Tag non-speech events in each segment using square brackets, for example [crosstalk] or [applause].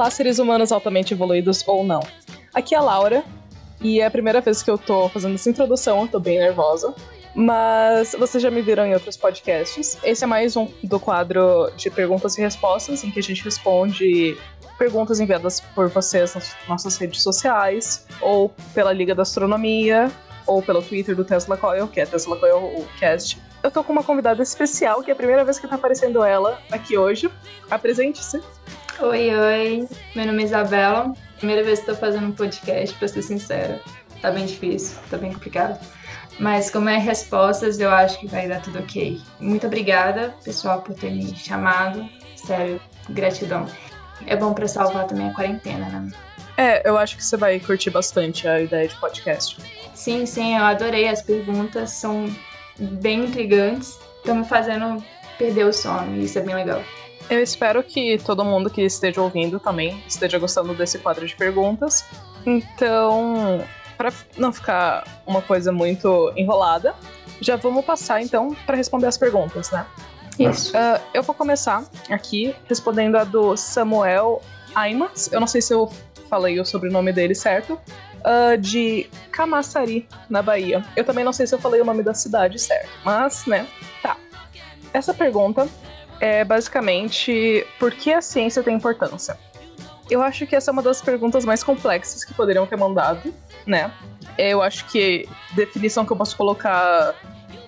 Olá, seres humanos altamente evoluídos ou não. Aqui é a Laura, e é a primeira vez que eu tô fazendo essa introdução, eu tô bem nervosa. Mas vocês já me viram em outros podcasts. Esse é mais um do quadro de perguntas e respostas, em que a gente responde perguntas enviadas por vocês nas nossas redes sociais, ou pela Liga da Astronomia, ou pelo Twitter do Tesla Coil, que é Tesla Coil Cast. Eu tô com uma convidada especial, que é a primeira vez que tá aparecendo ela aqui hoje. Apresente-se. Oi, oi. Meu nome é Isabela. Primeira vez que estou fazendo um podcast, pra ser sincera. Tá bem difícil, tá bem complicado. Mas como é respostas, eu acho que vai dar tudo ok. Muito obrigada, pessoal, por ter me chamado. Sério, gratidão. É bom para salvar também a quarentena, né? É, eu acho que você vai curtir bastante a ideia de podcast. Sim, sim, eu adorei. As perguntas são bem intrigantes. Estão me fazendo perder o sono, e isso é bem legal. Eu espero que todo mundo que esteja ouvindo também esteja gostando desse quadro de perguntas. Então, para não ficar uma coisa muito enrolada, já vamos passar então para responder as perguntas, né? Isso. Uh, eu vou começar aqui respondendo a do Samuel Aimas. Eu não sei se eu falei o sobrenome dele certo. Uh, de Camaçari, na Bahia. Eu também não sei se eu falei o nome da cidade certo, mas, né, tá. Essa pergunta é basicamente por que a ciência tem importância. Eu acho que essa é uma das perguntas mais complexas que poderiam ter mandado, né? Eu acho que definição que eu posso colocar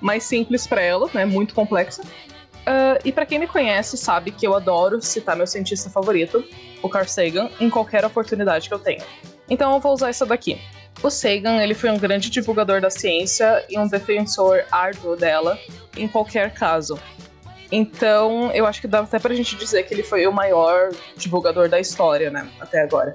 mais simples para ela, né? Muito complexa. Uh, e para quem me conhece sabe que eu adoro citar meu cientista favorito, o Carl Sagan, em qualquer oportunidade que eu tenha. Então eu vou usar essa daqui. O Sagan ele foi um grande divulgador da ciência e um defensor árduo dela em qualquer caso. Então, eu acho que dá até pra gente dizer que ele foi o maior divulgador da história, né, até agora.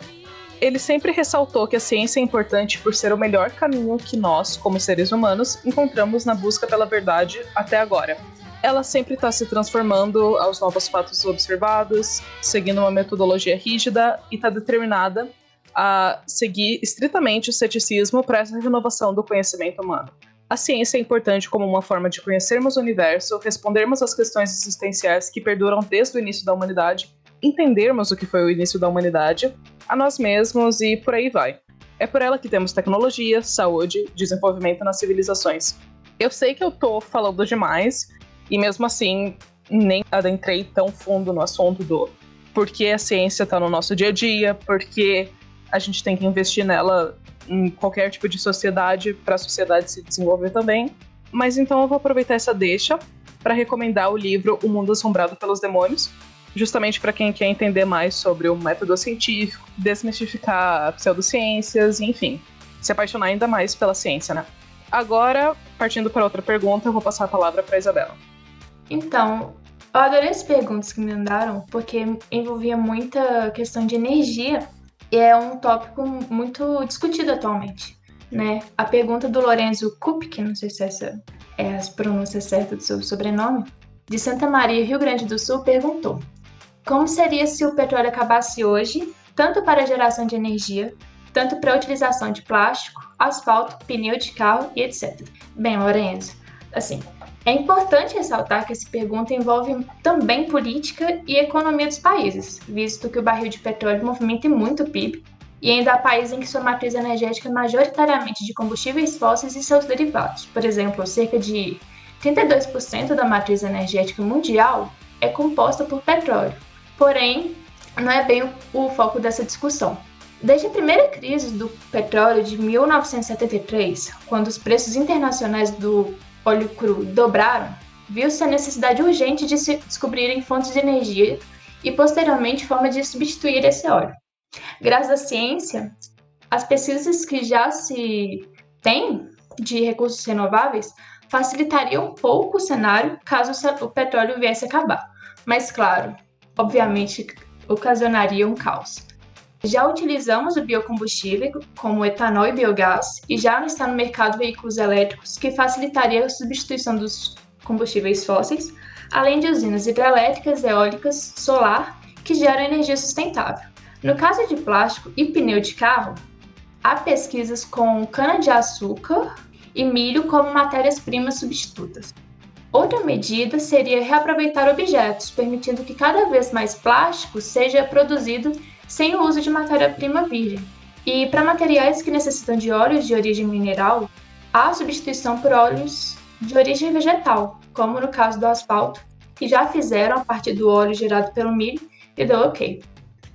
Ele sempre ressaltou que a ciência é importante por ser o melhor caminho que nós, como seres humanos, encontramos na busca pela verdade até agora. Ela sempre está se transformando aos novos fatos observados, seguindo uma metodologia rígida e está determinada a seguir estritamente o ceticismo para essa renovação do conhecimento humano. A ciência é importante como uma forma de conhecermos o universo, respondermos às questões existenciais que perduram desde o início da humanidade, entendermos o que foi o início da humanidade, a nós mesmos e por aí vai. É por ela que temos tecnologia, saúde, desenvolvimento nas civilizações. Eu sei que eu tô falando demais, e mesmo assim nem adentrei tão fundo no assunto do por que a ciência está no nosso dia a dia, porque a gente tem que investir nela em qualquer tipo de sociedade para a sociedade se desenvolver também. Mas então eu vou aproveitar essa deixa para recomendar o livro O Mundo Assombrado pelos Demônios, justamente para quem quer entender mais sobre o método científico, desmistificar pseudociências, enfim, se apaixonar ainda mais pela ciência, né? Agora, partindo para outra pergunta, eu vou passar a palavra para Isabela. Então, eu adorei as perguntas que me mandaram, porque envolvia muita questão de energia é um tópico muito discutido atualmente. Né? A pergunta do Lorenzo Kupke, não sei se essa é a pronúncia certa do seu sobrenome, de Santa Maria, Rio Grande do Sul, perguntou: Como seria se o petróleo acabasse hoje, tanto para a geração de energia, tanto para a utilização de plástico, asfalto, pneu de carro e etc. Bem, Lorenzo, assim, é importante ressaltar que essa pergunta envolve também política e economia dos países, visto que o barril de petróleo movimenta muito o PIB e ainda há países em que sua matriz energética é majoritariamente de combustíveis fósseis e seus derivados. Por exemplo, cerca de 32% da matriz energética mundial é composta por petróleo. Porém, não é bem o foco dessa discussão. Desde a primeira crise do petróleo de 1973, quando os preços internacionais do óleo cru dobraram, viu-se a necessidade urgente de se descobrirem fontes de energia e, posteriormente, forma de substituir esse óleo. Graças à ciência, as pesquisas que já se têm de recursos renováveis facilitariam um pouco o cenário caso o petróleo viesse a acabar. Mas, claro, obviamente, ocasionaria um caos. Já utilizamos o biocombustível, como etanol e biogás, e já está no mercado veículos elétricos, que facilitaria a substituição dos combustíveis fósseis, além de usinas hidrelétricas, eólicas, solar, que geram energia sustentável. No caso de plástico e pneu de carro, há pesquisas com cana-de-açúcar e milho como matérias-primas substitutas. Outra medida seria reaproveitar objetos, permitindo que cada vez mais plástico seja produzido sem o uso de matéria-prima virgem. E para materiais que necessitam de óleos de origem mineral, há substituição por óleos de origem vegetal, como no caso do asfalto, que já fizeram a partir do óleo gerado pelo milho e deu ok.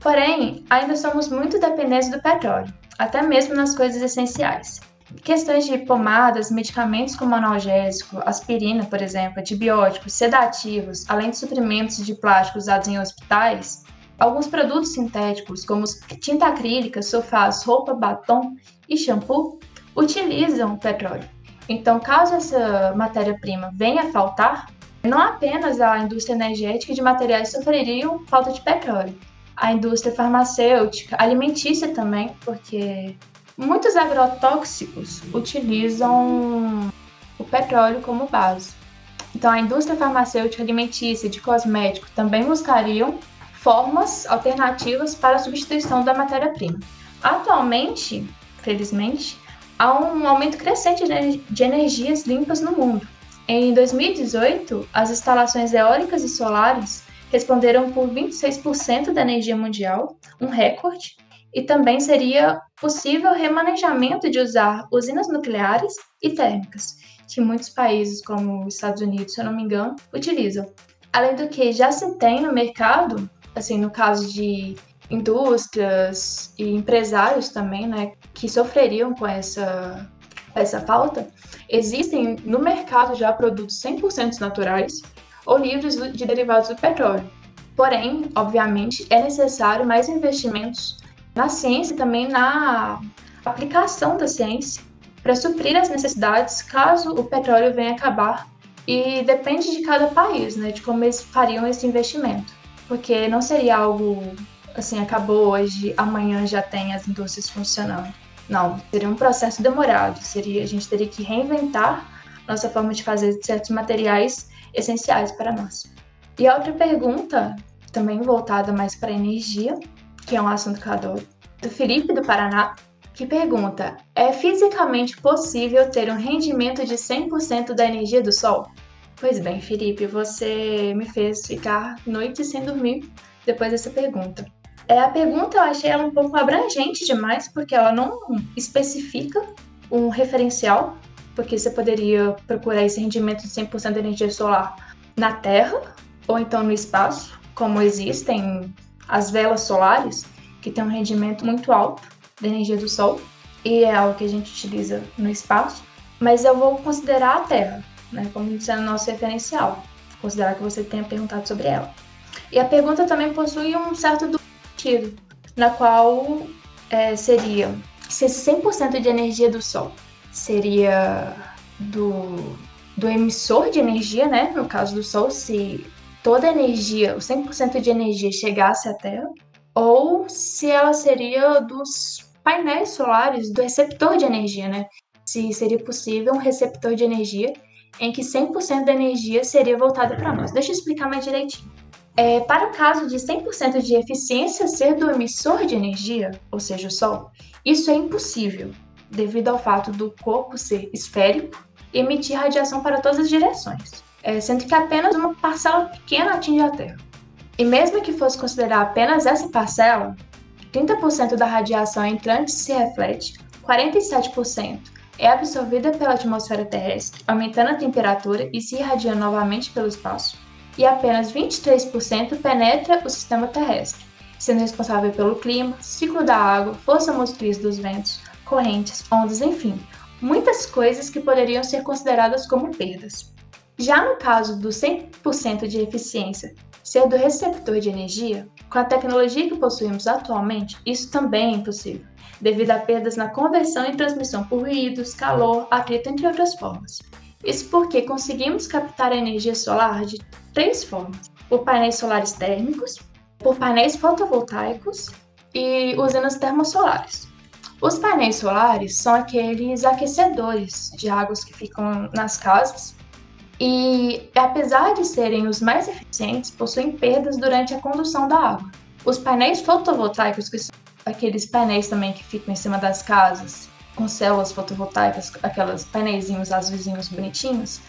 Porém, ainda somos muito dependentes do petróleo, até mesmo nas coisas essenciais. Questões de pomadas, medicamentos como analgésico, aspirina, por exemplo, antibióticos, sedativos, além de suprimentos de plástico usados em hospitais, alguns produtos sintéticos, como tinta acrílica, sofás, roupa, batom e shampoo, utilizam petróleo. Então, caso essa matéria-prima venha a faltar, não apenas a indústria energética de materiais sofreriam falta de petróleo, a indústria farmacêutica, alimentícia também, porque muitos agrotóxicos utilizam o petróleo como base. Então, a indústria farmacêutica, alimentícia de cosmético também buscariam formas alternativas para a substituição da matéria-prima. Atualmente, felizmente, há um aumento crescente de energias limpas no mundo. Em 2018, as instalações eólicas e solares responderam por 26% da energia mundial, um recorde, e também seria possível remanejamento de usar usinas nucleares e térmicas, que muitos países, como os Estados Unidos, se eu não me engano, utilizam. Além do que já se tem no mercado, assim, no caso de indústrias e empresários também, né, que sofreriam com essa, essa falta, existem no mercado já produtos 100% naturais ou livres de derivados do petróleo. Porém, obviamente, é necessário mais investimentos na ciência e também na aplicação da ciência para suprir as necessidades caso o petróleo venha acabar. E depende de cada país, né, de como eles fariam esse investimento. Porque não seria algo assim, acabou hoje, amanhã já tem as indústrias funcionando. Não, seria um processo demorado. Seria, a gente teria que reinventar nossa forma de fazer certos materiais essenciais para nós. E a outra pergunta, também voltada mais para energia, que é um assunto que eu adoro, do Felipe do Paraná, que pergunta: é fisicamente possível ter um rendimento de 100% da energia do Sol? Pois bem, Felipe, você me fez ficar noites sem dormir depois dessa pergunta. É, a pergunta eu achei ela um pouco abrangente demais, porque ela não especifica um referencial, porque você poderia procurar esse rendimento de 100% de energia solar na Terra ou então no espaço, como existem as velas solares, que têm um rendimento muito alto da energia do Sol, e é algo que a gente utiliza no espaço, mas eu vou considerar a Terra, né, como sendo nosso referencial, considerar que você tenha perguntado sobre ela. E a pergunta também possui um certo sentido, na qual é, seria se 100% de energia do Sol seria do, do emissor de energia, né? No caso do Sol, se toda a energia, o 100% de energia chegasse à Terra, ou se ela seria dos painéis solares, do receptor de energia, né? Se seria possível um receptor de energia em que 100% da energia seria voltada para nós. Deixa eu explicar mais direitinho. É, para o caso de 100% de eficiência ser do emissor de energia, ou seja, o Sol, isso é impossível, devido ao fato do corpo ser esférico e emitir radiação para todas as direções, é, sendo que apenas uma parcela pequena atinge a Terra. E mesmo que fosse considerar apenas essa parcela, 30% da radiação entrante se reflete, 47% é absorvida pela atmosfera terrestre, aumentando a temperatura e se irradia novamente pelo espaço e apenas 23% penetra o sistema terrestre, sendo responsável pelo clima, ciclo da água, força motriz dos ventos, correntes, ondas, enfim, muitas coisas que poderiam ser consideradas como perdas. Já no caso do 100% de eficiência ser do receptor de energia, com a tecnologia que possuímos atualmente, isso também é impossível, devido a perdas na conversão e transmissão por ruídos, calor, atrito, entre outras formas. Isso porque conseguimos captar a energia solar de três formas: por painéis solares térmicos, por painéis fotovoltaicos e usinas termosolares. Os painéis solares são aqueles aquecedores de águas que ficam nas casas e, apesar de serem os mais eficientes, possuem perdas durante a condução da água. Os painéis fotovoltaicos, que são aqueles painéis também que ficam em cima das casas, com células fotovoltaicas, aquelas painéis azulzinhos bonitinhos,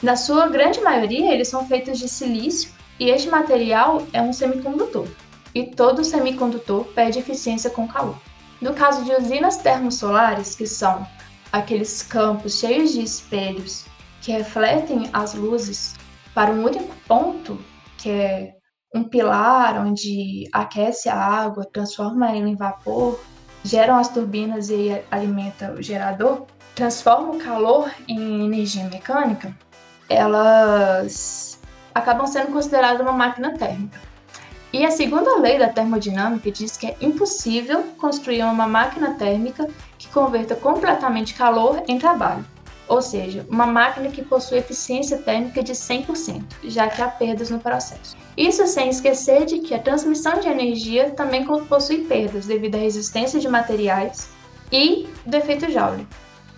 na sua grande maioria, eles são feitos de silício e este material é um semicondutor. e todo semicondutor perde eficiência com calor. No caso de usinas termosolares, que são aqueles campos cheios de espelhos que refletem as luzes para um único ponto, que é um pilar onde aquece a água, transforma ela em vapor, geram as turbinas e alimenta o gerador, transforma o calor em energia mecânica, elas acabam sendo consideradas uma máquina térmica. E a segunda lei da termodinâmica diz que é impossível construir uma máquina térmica que converta completamente calor em trabalho ou seja, uma máquina que possui eficiência térmica de 100%, já que há perdas no processo. Isso sem esquecer de que a transmissão de energia também possui perdas devido à resistência de materiais e do efeito Joule.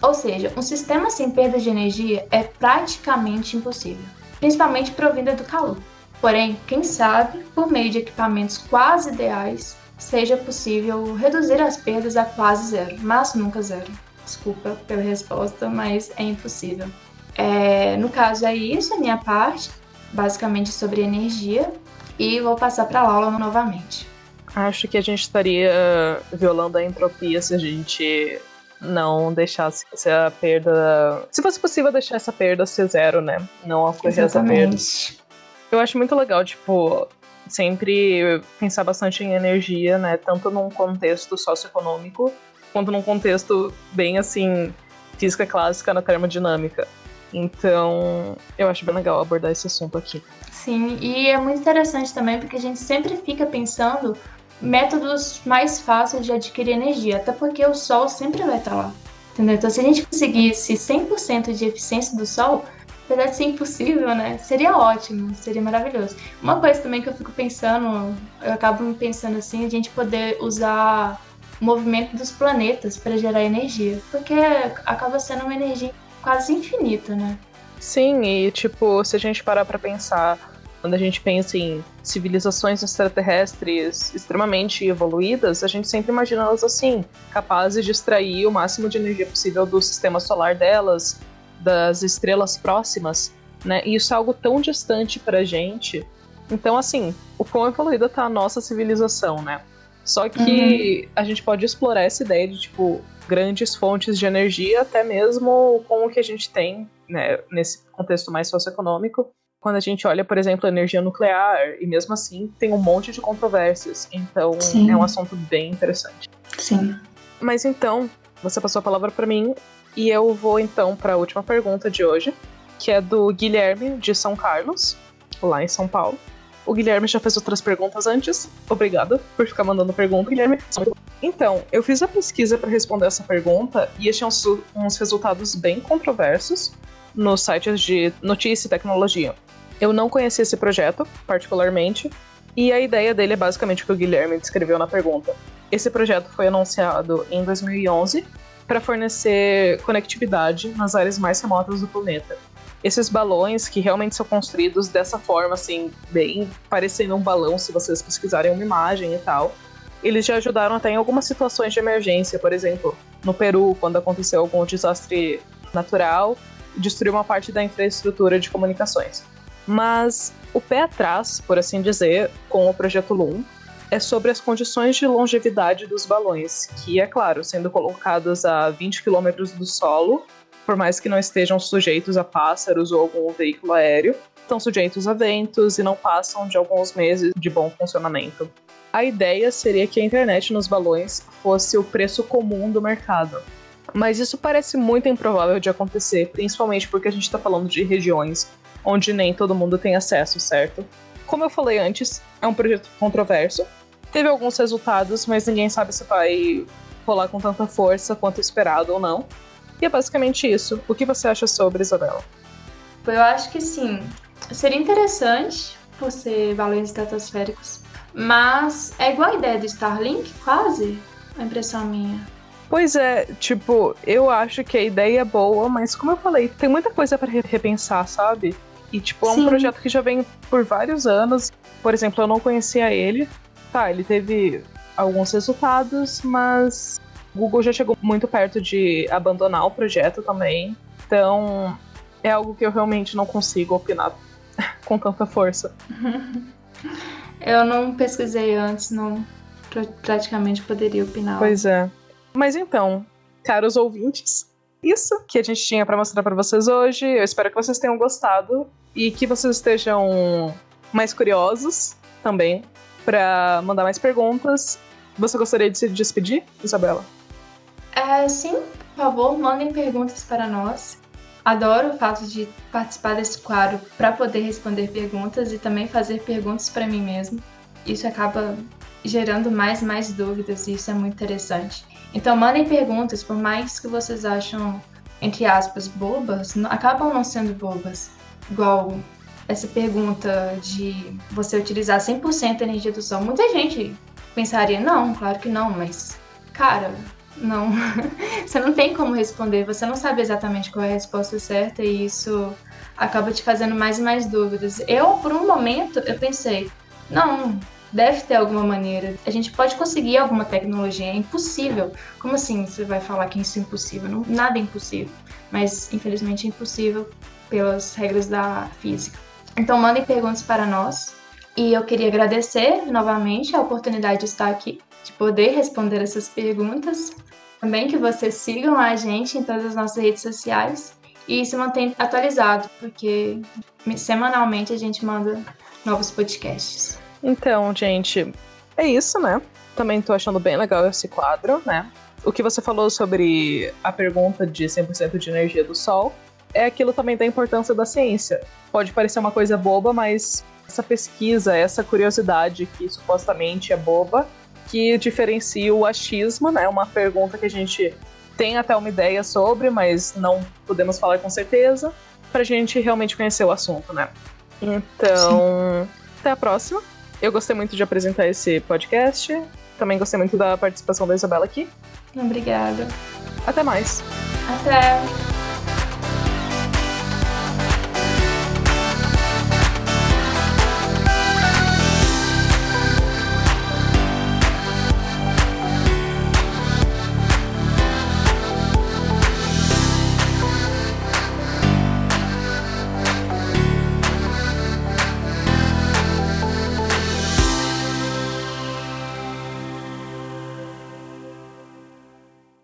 Ou seja, um sistema sem perdas de energia é praticamente impossível, principalmente provinda do calor. Porém, quem sabe, por meio de equipamentos quase ideais, seja possível reduzir as perdas a quase zero, mas nunca zero. Desculpa pela resposta, mas é impossível. É, no caso, é isso, a minha parte, basicamente sobre energia, e vou passar para a Laura novamente. Acho que a gente estaria violando a entropia se a gente não deixasse a perda. Se fosse possível deixar essa perda ser zero, né? Não ocorrer essa perda. Eu acho muito legal, tipo, sempre pensar bastante em energia, né? Tanto num contexto socioeconômico quanto num contexto bem assim, física clássica na termodinâmica. Então, eu acho bem legal abordar esse assunto aqui. Sim, e é muito interessante também porque a gente sempre fica pensando métodos mais fáceis de adquirir energia, até porque o sol sempre vai estar lá. Entendeu? Então, se a gente conseguisse 100% de eficiência do sol, apesar de ser impossível, né? Seria ótimo, seria maravilhoso. Uma coisa também que eu fico pensando, eu acabo pensando assim, a gente poder usar o movimento dos planetas para gerar energia, porque acaba sendo uma energia quase infinita, né? Sim, e tipo, se a gente parar para pensar, quando a gente pensa em civilizações extraterrestres extremamente evoluídas, a gente sempre imagina elas assim, capazes de extrair o máximo de energia possível do sistema solar delas, das estrelas próximas, né? E isso é algo tão distante pra gente. Então, assim, o quão evoluída tá a nossa civilização, né? Só que uhum. a gente pode explorar essa ideia de, tipo, grandes fontes de energia, até mesmo com o que a gente tem, né, nesse contexto mais socioeconômico. Quando a gente olha, por exemplo, a energia nuclear, e mesmo assim tem um monte de controvérsias. Então Sim. é um assunto bem interessante. Sim. Mas então, você passou a palavra para mim, e eu vou então para a última pergunta de hoje, que é do Guilherme de São Carlos, lá em São Paulo. O Guilherme já fez outras perguntas antes. Obrigada por ficar mandando pergunta, Guilherme. Então, eu fiz a pesquisa para responder essa pergunta e achei uns, uns resultados bem controversos nos sites de notícia e tecnologia. Eu não conhecia esse projeto, particularmente, e a ideia dele é basicamente o que o Guilherme descreveu na pergunta. Esse projeto foi anunciado em 2011 para fornecer conectividade nas áreas mais remotas do planeta esses balões que realmente são construídos dessa forma, assim, bem parecendo um balão, se vocês pesquisarem uma imagem e tal. Eles já ajudaram até em algumas situações de emergência, por exemplo, no Peru, quando aconteceu algum desastre natural, destruiu uma parte da infraestrutura de comunicações. Mas o pé atrás, por assim dizer, com o projeto Loom, é sobre as condições de longevidade dos balões, que, é claro, sendo colocados a 20 quilômetros do solo, por mais que não estejam sujeitos a pássaros ou algum veículo aéreo, estão sujeitos a ventos e não passam de alguns meses de bom funcionamento. A ideia seria que a internet nos balões fosse o preço comum do mercado. Mas isso parece muito improvável de acontecer, principalmente porque a gente está falando de regiões onde nem todo mundo tem acesso, certo? Como eu falei antes, é um projeto controverso. Teve alguns resultados, mas ninguém sabe se vai rolar com tanta força quanto esperado ou não. E é basicamente isso. O que você acha sobre, Isabela? Eu acho que sim. Seria interessante por ser valores estratosféricos. Mas é igual a ideia do Starlink, quase. A impressão minha. Pois é, tipo, eu acho que a ideia é boa, mas como eu falei, tem muita coisa para repensar, sabe? E, tipo, é um Sim. projeto que já vem por vários anos. Por exemplo, eu não conhecia ele. Tá, ele teve alguns resultados, mas Google já chegou muito perto de abandonar o projeto também. Então, é algo que eu realmente não consigo opinar [laughs] com tanta força. [laughs] Eu não pesquisei antes, não praticamente poderia opinar. Pois é. Mas então, caros ouvintes, isso que a gente tinha para mostrar para vocês hoje. Eu espero que vocês tenham gostado e que vocês estejam mais curiosos também para mandar mais perguntas. Você gostaria de se despedir, Isabela? É, sim, por favor, mandem perguntas para nós. Adoro o fato de participar desse quadro para poder responder perguntas e também fazer perguntas para mim mesmo. Isso acaba gerando mais e mais dúvidas e isso é muito interessante. Então mandem perguntas, por mais que vocês acham, entre aspas, bobas, acabam não sendo bobas. Igual essa pergunta de você utilizar 100% a energia do sol. Muita gente pensaria, não, claro que não, mas, cara, não. [laughs] você não tem como responder, você não sabe exatamente qual é a resposta certa e isso acaba te fazendo mais e mais dúvidas. Eu, por um momento, eu pensei, não, Deve ter alguma maneira. A gente pode conseguir alguma tecnologia. É impossível. Como assim você vai falar que isso é impossível? Não, nada é impossível. Mas, infelizmente, é impossível pelas regras da física. Então, mandem perguntas para nós. E eu queria agradecer novamente a oportunidade de estar aqui, de poder responder essas perguntas. Também que vocês sigam a gente em todas as nossas redes sociais e se mantenham atualizado, porque semanalmente a gente manda novos podcasts. Então, gente, é isso, né? Também tô achando bem legal esse quadro, né? O que você falou sobre a pergunta de 100% de energia do Sol é aquilo também da importância da ciência. Pode parecer uma coisa boba, mas essa pesquisa, essa curiosidade que supostamente é boba, que diferencia o achismo, né? Uma pergunta que a gente tem até uma ideia sobre, mas não podemos falar com certeza, pra gente realmente conhecer o assunto, né? Então, Sim. até a próxima. Eu gostei muito de apresentar esse podcast. Também gostei muito da participação da Isabela aqui. Obrigada. Até mais. Até.